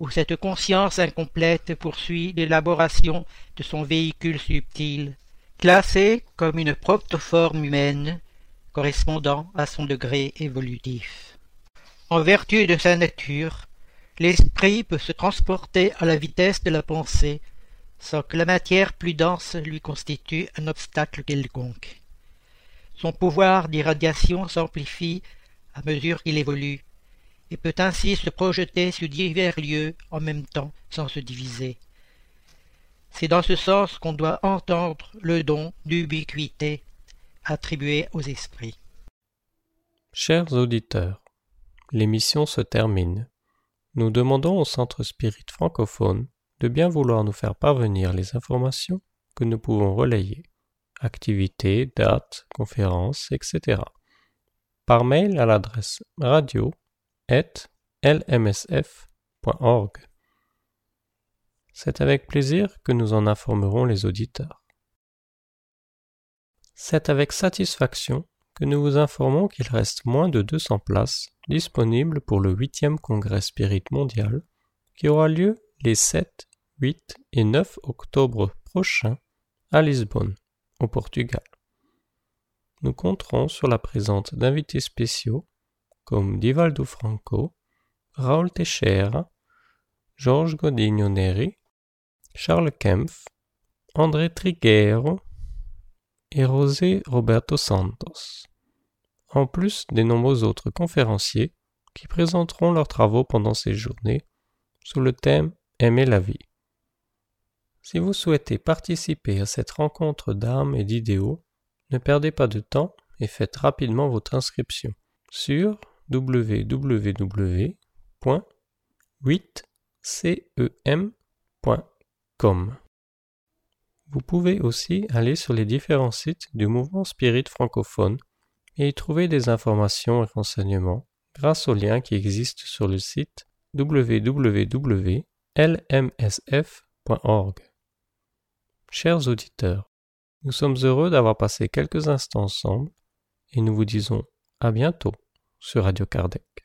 où cette conscience incomplète poursuit l'élaboration de son véhicule subtil, classé comme une protoforme humaine correspondant à son degré évolutif. En vertu de sa nature, l'esprit peut se transporter à la vitesse de la pensée sans que la matière plus dense lui constitue un obstacle quelconque. Son pouvoir d'irradiation s'amplifie à mesure qu'il évolue, et peut ainsi se projeter sur divers lieux en même temps sans se diviser. C'est dans ce sens qu'on doit entendre le don d'ubiquité attribué aux esprits. Chers auditeurs, l'émission se termine. Nous demandons au Centre Spirit francophone de bien vouloir nous faire parvenir les informations que nous pouvons relayer, activités, dates, conférences, etc. par mail à l'adresse radio lmsf.org. C'est avec plaisir que nous en informerons les auditeurs. C'est avec satisfaction que nous vous informons qu'il reste moins de 200 places disponibles pour le 8e congrès Spirit mondial qui aura lieu les 7, 8 et 9 octobre prochains à Lisbonne, au Portugal. Nous compterons sur la présence d'invités spéciaux comme Divaldo Franco, Raoul Teixeira, Georges Godinho Neri, Charles Kempf, André Triguero et José Roberto Santos, en plus des nombreux autres conférenciers qui présenteront leurs travaux pendant ces journées sous le thème Aimer la vie. Si vous souhaitez participer à cette rencontre d'âmes et d'idéaux, ne perdez pas de temps et faites rapidement votre inscription sur www.8cem.com. Vous pouvez aussi aller sur les différents sites du mouvement Spirit francophone et y trouver des informations et renseignements grâce aux liens qui existent sur le site www.lmsf.org. Chers auditeurs, nous sommes heureux d'avoir passé quelques instants ensemble et nous vous disons à bientôt sur Radio Kardec.